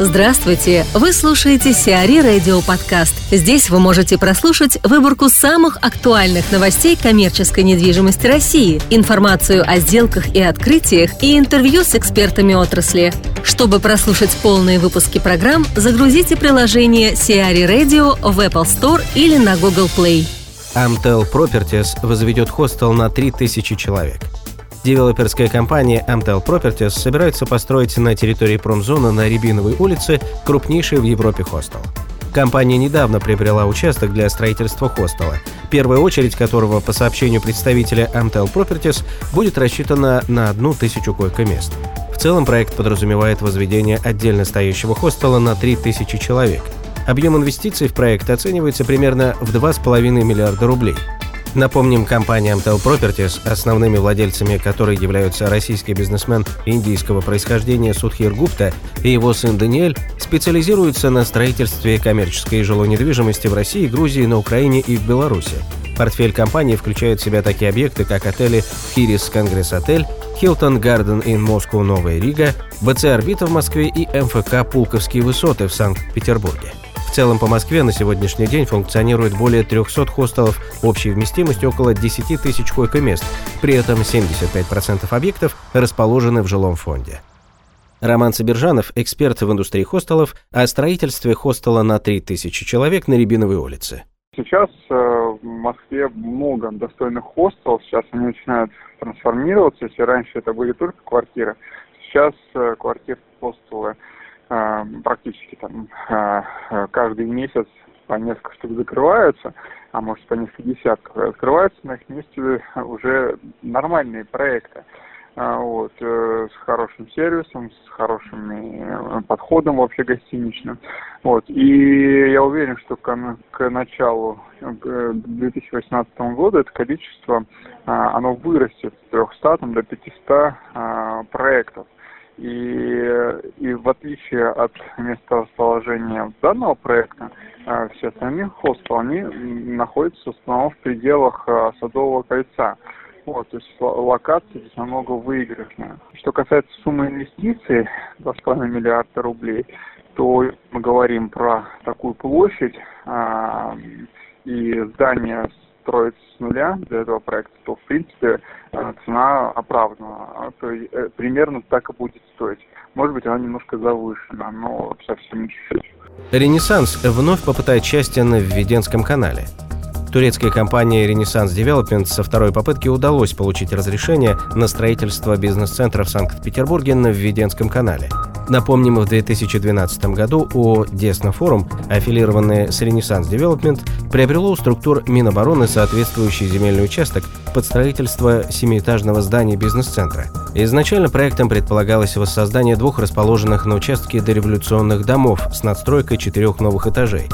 Здравствуйте! Вы слушаете Сиари Радио Подкаст. Здесь вы можете прослушать выборку самых актуальных новостей коммерческой недвижимости России, информацию о сделках и открытиях и интервью с экспертами отрасли. Чтобы прослушать полные выпуски программ, загрузите приложение Сиари Radio в Apple Store или на Google Play. Amtel Properties возведет хостел на 3000 человек – Девелоперская компания Amtel Properties собирается построить на территории промзоны на Рябиновой улице крупнейший в Европе хостел. Компания недавно приобрела участок для строительства хостела, первая очередь которого, по сообщению представителя Amtel Properties, будет рассчитана на одну тысячу койко-мест. В целом проект подразумевает возведение отдельно стоящего хостела на 3000 человек. Объем инвестиций в проект оценивается примерно в 2,5 миллиарда рублей – Напомним, компания Amtel Properties, основными владельцами которой являются российский бизнесмен индийского происхождения Судхир Гупта и его сын Даниэль, специализируется на строительстве коммерческой и жилой недвижимости в России, Грузии, на Украине и в Беларуси. Портфель компании включает в себя такие объекты, как отели Хирис Конгресс Отель, Hilton Garden in Moscow Новая Рига, БЦ Орбита в Москве и МФК Пулковские высоты в Санкт-Петербурге целом по Москве на сегодняшний день функционирует более 300 хостелов общей вместимостью около 10 тысяч койко-мест. При этом 75% объектов расположены в жилом фонде. Роман Собержанов, эксперт в индустрии хостелов, о строительстве хостела на 3000 человек на Рябиновой улице. Сейчас э, в Москве много достойных хостелов, сейчас они начинают трансформироваться. Если раньше это были только квартиры, сейчас э, квартир хостелы практически там а, а, каждый месяц по несколько штук закрываются, а может по несколько десятков открываются, на их месте уже нормальные проекты. Вот, э, с хорошим сервисом, с хорошим э, подходом вообще гостиничным. Вот, и я уверен, что к, к началу 2018 э, года это количество, оно вырастет с 300 до 500 проектов. И, и в отличие от месторасположения данного проекта, э, все остальные хостелы, они находятся в основном в пределах э, Садового кольца. Вот, то есть локация здесь намного выигрышная. Что касается суммы инвестиций, 2,5 миллиарда рублей, то мы говорим про такую площадь а, и здание строить с нуля для этого проекта, то в принципе э, цена оправдана. А то есть, э, примерно так и будет стоить. Может быть, она немножко завышена, но совсем чуть-чуть. Ренессанс вновь попытает счастье на Введенском канале. Турецкая компания Renaissance Development со второй попытки удалось получить разрешение на строительство бизнес-центра в Санкт-Петербурге на Введенском канале. Напомним, в 2012 году ООО «Десна Форум», аффилированное с Renaissance Development, приобрело у структур Минобороны соответствующий земельный участок под строительство семиэтажного здания бизнес-центра. Изначально проектом предполагалось воссоздание двух расположенных на участке дореволюционных домов с надстройкой четырех новых этажей.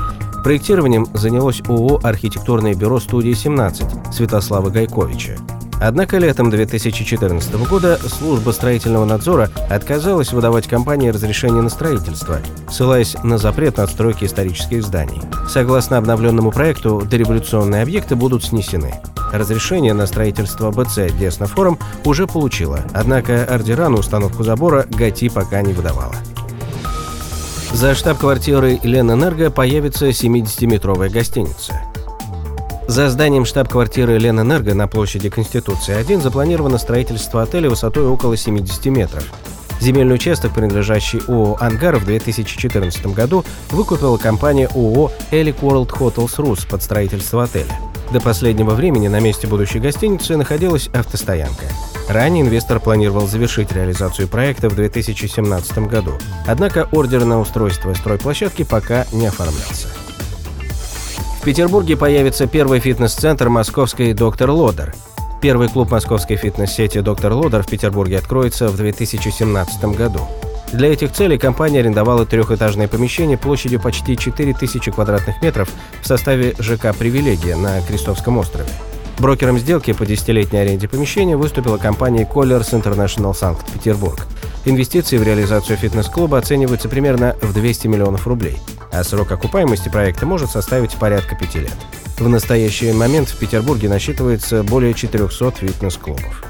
Проектированием занялось ООО «Архитектурное бюро студии-17» Святослава Гайковича. Однако летом 2014 года служба строительного надзора отказалась выдавать компании разрешение на строительство, ссылаясь на запрет на отстройки исторических зданий. Согласно обновленному проекту, дореволюционные объекты будут снесены. Разрешение на строительство БЦ Деснофорум уже получила, однако ордера на установку забора ГАТИ пока не выдавала. За штаб-квартирой Ленэнерго появится 70-метровая гостиница. За зданием штаб-квартиры Ленэнерго на площади Конституции 1 запланировано строительство отеля высотой около 70 метров. Земельный участок, принадлежащий ООО «Ангар» в 2014 году выкупила компания ООО «Элик World Hotels Rus» под строительство отеля. До последнего времени на месте будущей гостиницы находилась автостоянка. Ранее инвестор планировал завершить реализацию проекта в 2017 году, однако ордер на устройство стройплощадки пока не оформлялся. В Петербурге появится первый фитнес-центр московской «Доктор Лодер». Первый клуб московской фитнес-сети «Доктор Лодер» в Петербурге откроется в 2017 году. Для этих целей компания арендовала трехэтажное помещение площадью почти 4000 квадратных метров в составе ЖК «Привилегия» на Крестовском острове. Брокером сделки по десятилетней аренде помещения выступила компания Colliers International Санкт-Петербург. Инвестиции в реализацию фитнес-клуба оцениваются примерно в 200 миллионов рублей – а срок окупаемости проекта может составить порядка пяти лет. В настоящий момент в Петербурге насчитывается более 400 фитнес-клубов.